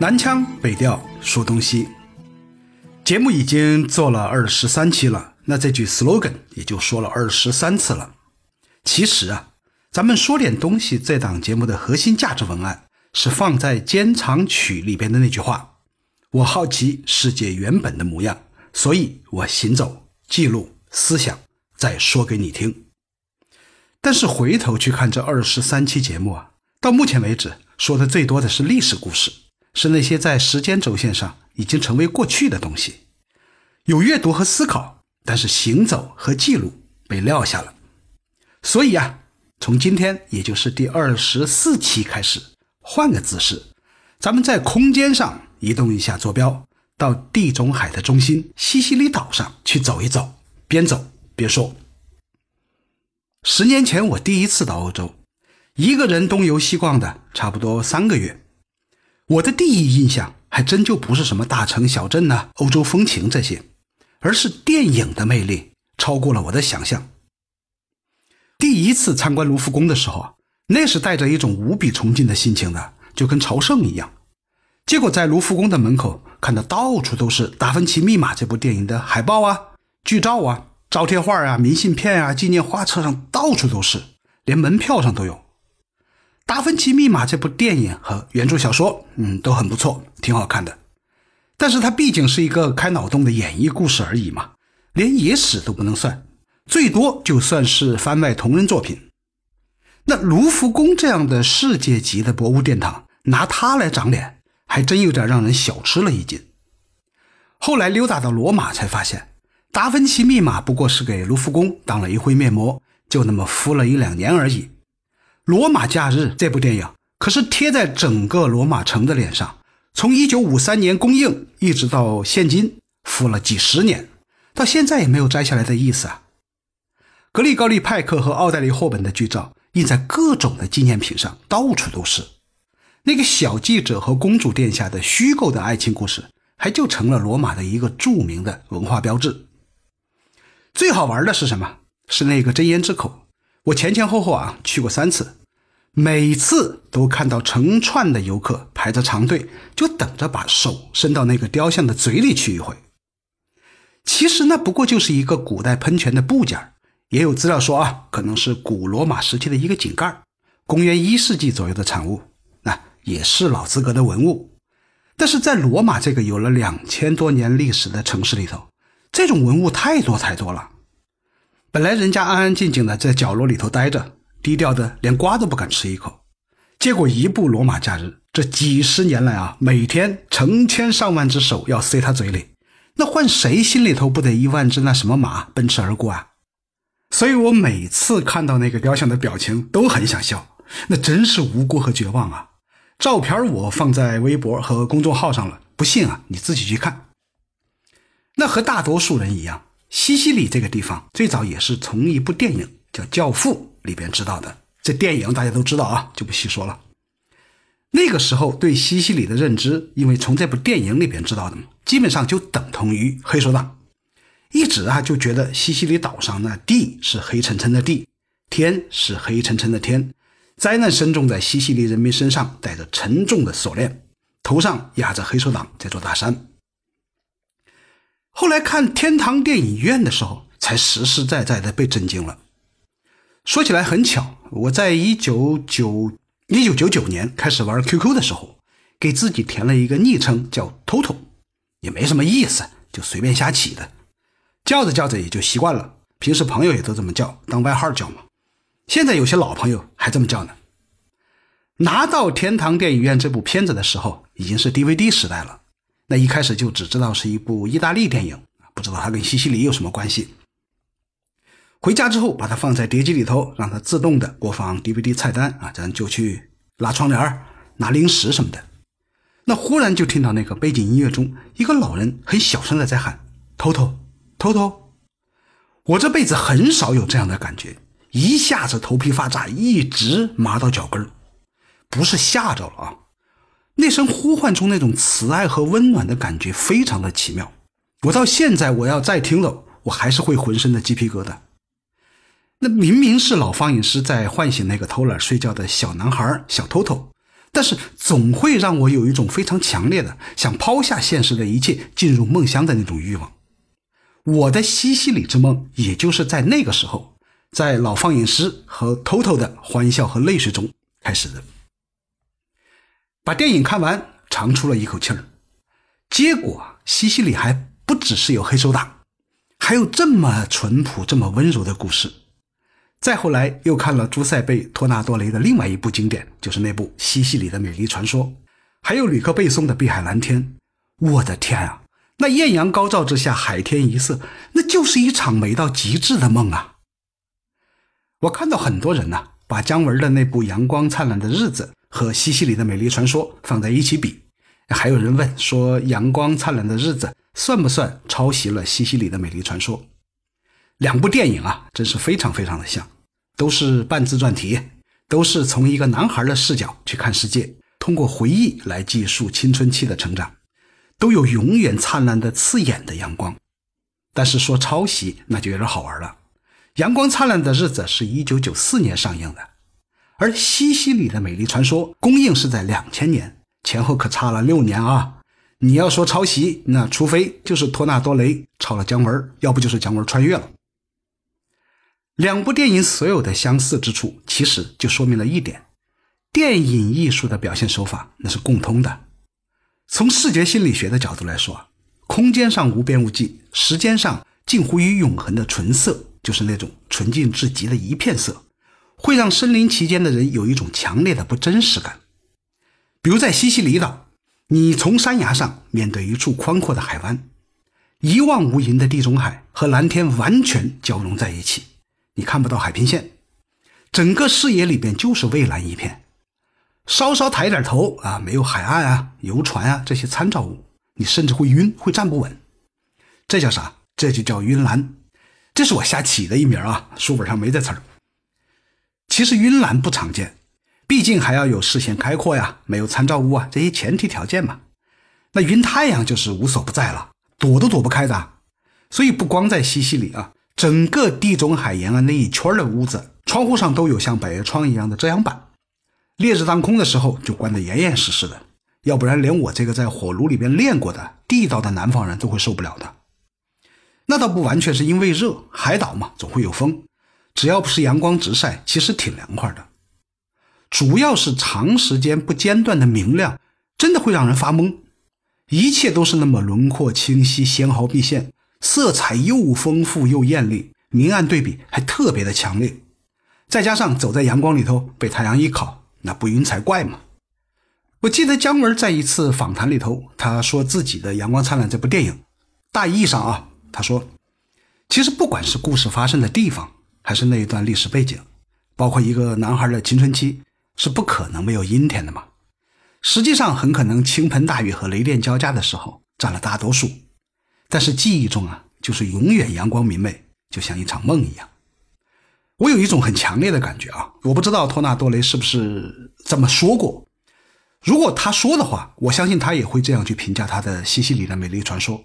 南腔北调说东西，节目已经做了二十三期了，那这句 slogan 也就说了二十三次了。其实啊，咱们说点东西这档节目的核心价值文案是放在间长曲里边的那句话：“我好奇世界原本的模样，所以我行走、记录、思想，再说给你听。”但是回头去看这二十三期节目啊，到目前为止说的最多的是历史故事。是那些在时间轴线上已经成为过去的东西，有阅读和思考，但是行走和记录被撂下了。所以啊，从今天也就是第二十四期开始，换个姿势，咱们在空间上移动一下坐标，到地中海的中心西西里岛上去走一走，边走边说。十年前我第一次到欧洲，一个人东游西逛的，差不多三个月。我的第一印象还真就不是什么大城小镇呐、欧洲风情这些，而是电影的魅力超过了我的想象。第一次参观卢浮宫的时候啊，那是带着一种无比崇敬的心情的，就跟朝圣一样。结果在卢浮宫的门口看到到处都是《达芬奇密码》这部电影的海报啊、剧照啊、招贴画啊、明信片啊、纪念画册上到处都是，连门票上都有。《达芬奇密码》这部电影和原著小说，嗯，都很不错，挺好看的。但是它毕竟是一个开脑洞的演绎故事而已嘛，连野史都不能算，最多就算是番外同人作品。那卢浮宫这样的世界级的博物殿堂，拿它来长脸，还真有点让人小吃了一惊。后来溜达到罗马，才发现《达芬奇密码》不过是给卢浮宫当了一回面膜，就那么敷了一两年而已。《罗马假日》这部电影可是贴在整个罗马城的脸上，从一九五三年公映一直到现今，敷了几十年，到现在也没有摘下来的意思啊。格里高利·派克和奥黛丽·霍本的剧照印在各种的纪念品上，到处都是。那个小记者和公主殿下的虚构的爱情故事，还就成了罗马的一个著名的文化标志。最好玩的是什么？是那个真言之口，我前前后后啊去过三次。每次都看到成串的游客排着长队，就等着把手伸到那个雕像的嘴里去一回。其实那不过就是一个古代喷泉的部件，也有资料说啊，可能是古罗马时期的一个井盖，公元一世纪左右的产物，那也是老资格的文物。但是在罗马这个有了两千多年历史的城市里头，这种文物太多太多了。本来人家安安静静的在角落里头待着。低调的连瓜都不敢吃一口，结果一部《罗马假日》，这几十年来啊，每天成千上万只手要塞他嘴里，那换谁心里头不得一万只那什么马奔驰而过啊？所以我每次看到那个雕像的表情都很想笑，那真是无辜和绝望啊！照片我放在微博和公众号上了，不信啊，你自己去看。那和大多数人一样，西西里这个地方最早也是从一部电影叫《教父》。里边知道的，这电影大家都知道啊，就不细说了。那个时候对西西里的认知，因为从这部电影里边知道的嘛，基本上就等同于黑手党。一直啊就觉得西西里岛上那，地是黑沉沉的地，天是黑沉沉的天，灾难深重在西西里人民身上带着沉重的锁链，头上压着黑手党这座大山。后来看天堂电影院的时候，才实实在在的被震惊了。说起来很巧，我在一九九一九九九年开始玩 QQ 的时候，给自己填了一个昵称叫 “Toto”，也没什么意思，就随便瞎起的，叫着叫着也就习惯了。平时朋友也都这么叫，当外号叫嘛。现在有些老朋友还这么叫呢。拿到《天堂电影院》这部片子的时候，已经是 DVD 时代了。那一开始就只知道是一部意大利电影，不知道它跟西西里有什么关系。回家之后，把它放在碟机里头，让它自动的播放 DVD 菜单啊，咱就去拉窗帘、拿零食什么的。那忽然就听到那个背景音乐中，一个老人很小声的在喊：“偷偷，偷偷。”我这辈子很少有这样的感觉，一下子头皮发炸，一直麻到脚跟不是吓着了啊，那声呼唤中那种慈爱和温暖的感觉非常的奇妙。我到现在我要再听了，我还是会浑身的鸡皮疙瘩。那明明是老放映师在唤醒那个偷懒睡觉的小男孩小偷偷，但是总会让我有一种非常强烈的想抛下现实的一切，进入梦乡的那种欲望。我的西西里之梦，也就是在那个时候，在老放映师和偷偷的欢笑和泪水中开始的。把电影看完，长出了一口气儿。结果，西西里还不只是有黑手党，还有这么淳朴、这么温柔的故事。再后来，又看了朱塞贝·托纳多雷的另外一部经典，就是那部《西西里的美丽传说》，还有吕克·贝松的《碧海蓝天》。我的天啊！那艳阳高照之下，海天一色，那就是一场美到极致的梦啊！我看到很多人呢，把姜文的那部《阳光灿烂的日子》和西西里的美丽传说放在一起比，还有人问说，《阳光灿烂的日子》算不算抄袭了西西里的美丽传说？两部电影啊，真是非常非常的像，都是半自传体，都是从一个男孩的视角去看世界，通过回忆来记述青春期的成长。都有永远灿烂的、刺眼的阳光，但是说抄袭那就有点好玩了。《阳光灿烂的日子》是一九九四年上映的，而《西西里的美丽传说》公映是在两千年，前后可差了六年啊！你要说抄袭，那除非就是托纳多雷抄了姜文，要不就是姜文穿越了。两部电影所有的相似之处，其实就说明了一点：电影艺术的表现手法那是共通的。从视觉心理学的角度来说，空间上无边无际，时间上近乎于永恒的纯色，就是那种纯净至极的一片色，会让身临其间的人有一种强烈的不真实感。比如在西西里岛，你从山崖上面对一处宽阔的海湾，一望无垠的地中海和蓝天完全交融在一起，你看不到海平线，整个视野里边就是蔚蓝一片。稍稍抬点头啊，没有海岸啊、游船啊这些参照物，你甚至会晕，会站不稳。这叫啥？这就叫晕蓝。这是我瞎起的一名啊，书本上没这词儿。其实晕蓝不常见，毕竟还要有视线开阔呀，没有参照物啊这些前提条件嘛。那晕太阳就是无所不在了，躲都躲不开的。所以不光在西西里啊，整个地中海沿岸那一圈的屋子，窗户上都有像百叶窗一样的遮阳板。烈日当空的时候就关得严严实实的，要不然连我这个在火炉里边练过的地道的南方人都会受不了的。那倒不完全是因为热，海岛嘛，总会有风，只要不是阳光直晒，其实挺凉快的。主要是长时间不间断的明亮，真的会让人发懵。一切都是那么轮廓清晰、纤毫毕现，色彩又丰富又艳丽，明暗对比还特别的强烈。再加上走在阳光里头，被太阳一烤。那不晕才怪嘛！我记得姜文在一次访谈里头，他说自己的《阳光灿烂》这部电影，大意上啊，他说，其实不管是故事发生的地方，还是那一段历史背景，包括一个男孩的青春期，是不可能没有阴天的嘛。实际上，很可能倾盆大雨和雷电交加的时候占了大多数，但是记忆中啊，就是永远阳光明媚，就像一场梦一样。我有一种很强烈的感觉啊，我不知道托纳多雷是不是这么说过。如果他说的话，我相信他也会这样去评价他的西西里的美丽传说。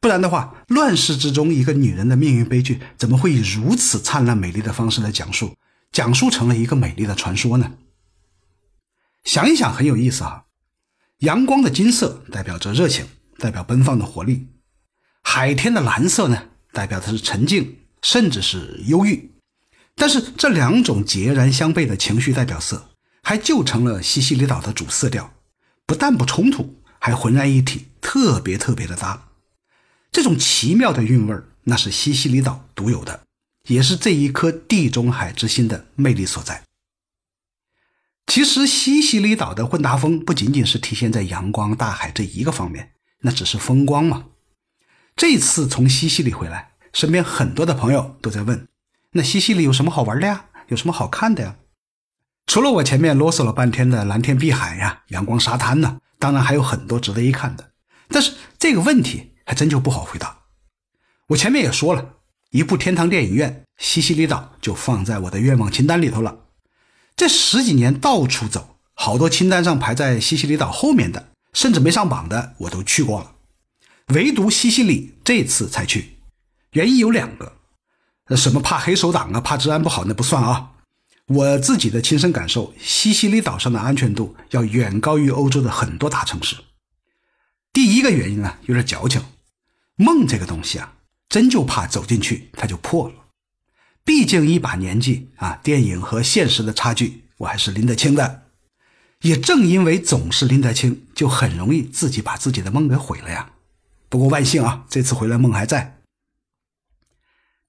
不然的话，乱世之中一个女人的命运悲剧，怎么会以如此灿烂美丽的方式来讲述，讲述成了一个美丽的传说呢？想一想很有意思啊。阳光的金色代表着热情，代表奔放的活力；海天的蓝色呢，代表的是沉静，甚至是忧郁。但是这两种截然相悖的情绪代表色，还就成了西西里岛的主色调，不但不冲突，还浑然一体，特别特别的搭。这种奇妙的韵味那是西西里岛独有的，也是这一颗地中海之心的魅力所在。其实西西里岛的混搭风不仅仅是体现在阳光、大海这一个方面，那只是风光嘛。这次从西西里回来，身边很多的朋友都在问。那西西里有什么好玩的呀？有什么好看的呀？除了我前面啰嗦了半天的蓝天碧海呀、阳光沙滩呢，当然还有很多值得一看的。但是这个问题还真就不好回答。我前面也说了，一部天堂电影院，西西里岛就放在我的愿望清单里头了。这十几年到处走，好多清单上排在西西里岛后面的，甚至没上榜的，我都去过了。唯独西西里这次才去，原因有两个。什么怕黑手党啊，怕治安不好那不算啊。我自己的亲身感受，西西里岛上的安全度要远高于欧洲的很多大城市。第一个原因呢，有点矫情，梦这个东西啊，真就怕走进去它就破了。毕竟一把年纪啊，电影和现实的差距我还是拎得清的。也正因为总是拎得清，就很容易自己把自己的梦给毁了呀。不过万幸啊，这次回来梦还在。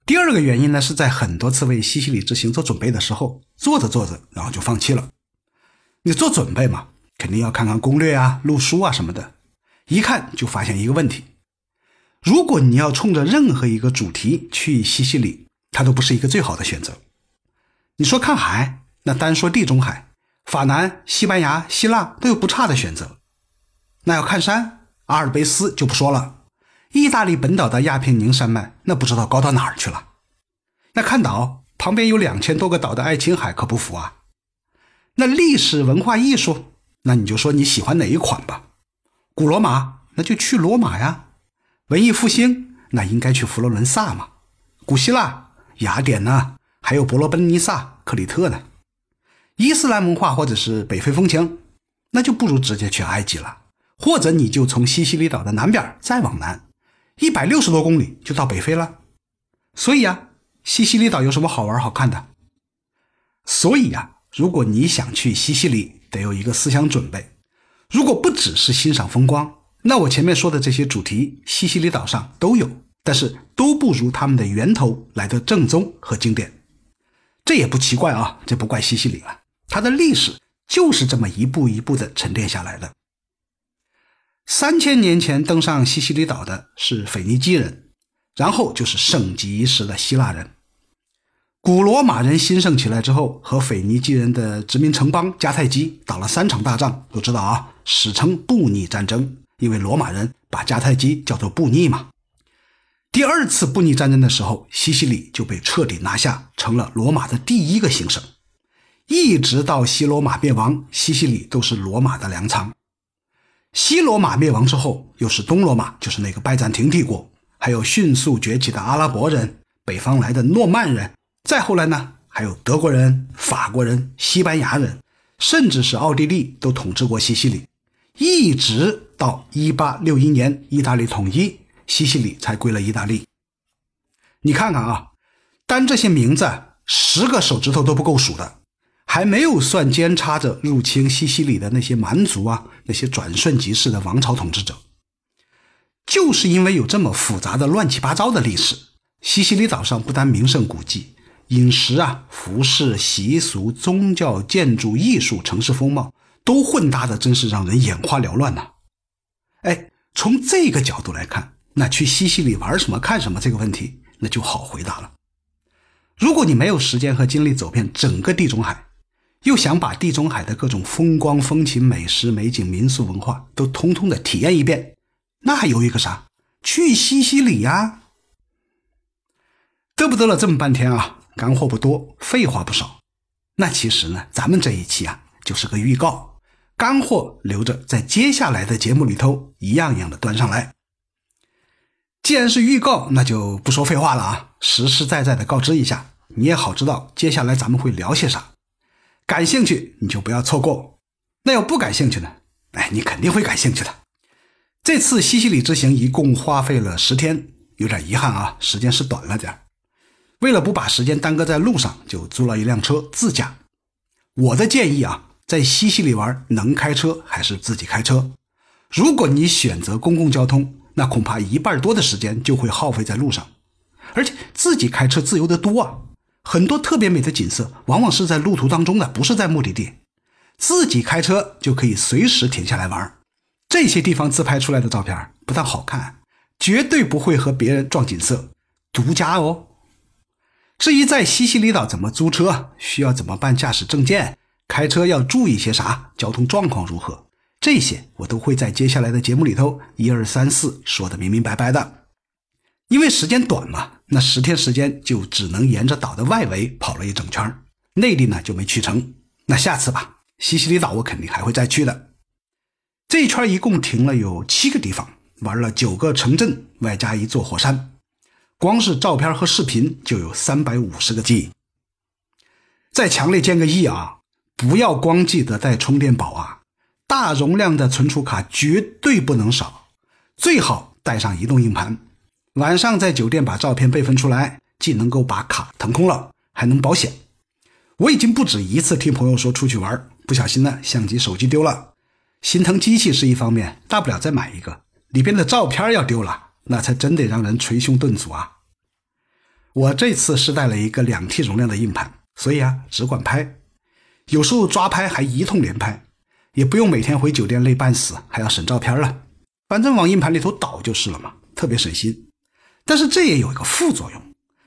第二个原因呢，是在很多次为西西里之行做准备的时候，做着做着，然后就放弃了。你做准备嘛，肯定要看看攻略啊、路书啊什么的。一看就发现一个问题：如果你要冲着任何一个主题去西西里，它都不是一个最好的选择。你说看海，那单说地中海，法南、西班牙、希腊都有不差的选择。那要看山，阿尔卑斯就不说了。意大利本岛的亚平宁山脉，那不知道高到哪儿去了。那看岛，旁边有两千多个岛的爱琴海可不服啊。那历史文化艺术，那你就说你喜欢哪一款吧。古罗马那就去罗马呀，文艺复兴那应该去佛罗伦萨嘛，古希腊雅典呢，还有伯罗奔尼撒、克里特呢。伊斯兰文化或者是北非风情，那就不如直接去埃及了，或者你就从西西里岛的南边再往南，一百六十多公里就到北非了。所以啊，西西里岛有什么好玩好看的？所以啊，如果你想去西西里，得有一个思想准备。如果不只是欣赏风光，那我前面说的这些主题，西西里岛上都有，但是都不如他们的源头来的正宗和经典。这也不奇怪啊，这不怪西西里了，它的历史就是这么一步一步的沉淀下来的。三千年前登上西西里岛的是腓尼基人，然后就是盛极一时的希腊人。古罗马人兴盛起来之后，和腓尼基人的殖民城邦迦太基打了三场大仗，都知道啊，史称布匿战争，因为罗马人把迦太基叫做布匿嘛。第二次布匿战争的时候，西西里就被彻底拿下，成了罗马的第一个行省。一直到西罗马灭亡，西西里都是罗马的粮仓。西罗马灭亡之后，又是东罗马，就是那个拜占庭帝国，还有迅速崛起的阿拉伯人、北方来的诺曼人。再后来呢，还有德国人、法国人、西班牙人，甚至是奥地利都统治过西西里，一直到一八六一年意大利统一，西西里才归了意大利。你看看啊，单这些名字，十个手指头都不够数的，还没有算间插着入侵西西里的那些蛮族啊，那些转瞬即逝的王朝统治者。就是因为有这么复杂的乱七八糟的历史，西西里岛上不单名胜古迹。饮食啊，服饰、习俗、宗教、建筑、艺术、城市风貌，都混搭的，真是让人眼花缭乱呐！哎，从这个角度来看，那去西西里玩什么、看什么这个问题，那就好回答了。如果你没有时间和精力走遍整个地中海，又想把地中海的各种风光、风情、美食、美景、民俗文化都通通的体验一遍，那还犹豫个啥？去西西里呀！嘚不嘚了这么半天啊！干货不多，废话不少。那其实呢，咱们这一期啊，就是个预告，干货留着在接下来的节目里头一样一样的端上来。既然是预告，那就不说废话了啊，实实在在的告知一下，你也好知道接下来咱们会聊些啥。感兴趣你就不要错过，那要不感兴趣呢？哎，你肯定会感兴趣的。这次西西里之行一共花费了十天，有点遗憾啊，时间是短了点为了不把时间耽搁在路上，就租了一辆车自驾。我的建议啊，在西西里玩能开车还是自己开车。如果你选择公共交通，那恐怕一半多的时间就会耗费在路上。而且自己开车自由的多啊，很多特别美的景色往往是在路途当中的，不是在目的地。自己开车就可以随时停下来玩，这些地方自拍出来的照片不但好看，绝对不会和别人撞景色，独家哦。至于在西西里岛怎么租车，需要怎么办驾驶证件，开车要注意些啥，交通状况如何，这些我都会在接下来的节目里头一二三四说的明明白白的。因为时间短嘛，那十天时间就只能沿着岛的外围跑了一整圈，内地呢就没去成。那下次吧，西西里岛我肯定还会再去的。这一圈一共停了有七个地方，玩了九个城镇，外加一座火山。光是照片和视频就有三百五十个 G。再强烈建个议啊，不要光记得带充电宝啊，大容量的存储卡绝对不能少，最好带上移动硬盘。晚上在酒店把照片备份出来，既能够把卡腾空了，还能保险。我已经不止一次听朋友说出去玩，不小心呢相机手机丢了，心疼机器是一方面，大不了再买一个。里边的照片要丢了，那才真得让人捶胸顿足啊！我这次是带了一个两 T 容量的硬盘，所以啊只管拍，有时候抓拍还一通连拍，也不用每天回酒店累半死，还要审照片了，反正往硬盘里头导就是了嘛，特别省心。但是这也有一个副作用，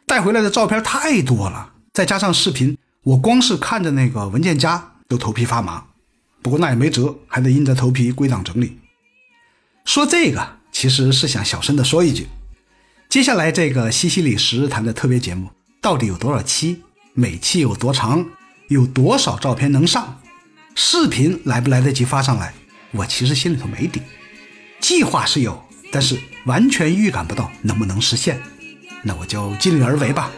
带回来的照片太多了，再加上视频，我光是看着那个文件夹都头皮发麻。不过那也没辙，还得硬着头皮归档整理。说这个其实是想小声的说一句，接下来这个西西里十日谈的特别节目到底有多少期，每期有多长，有多少照片能上，视频来不来得及发上来，我其实心里头没底。计划是有。但是完全预感不到能不能实现，那我就尽力而为吧。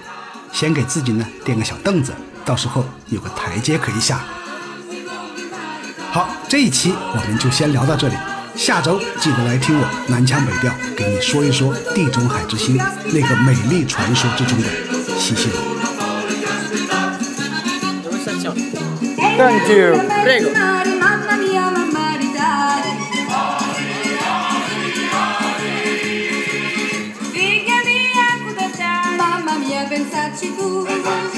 先给自己呢垫个小凳子，到时候有个台阶可以下。好，这一期我们就先聊到这里，下周记得来听我南腔北调给你说一说地中海之星那个美丽传说之中的西西里。Thank you. petit bout.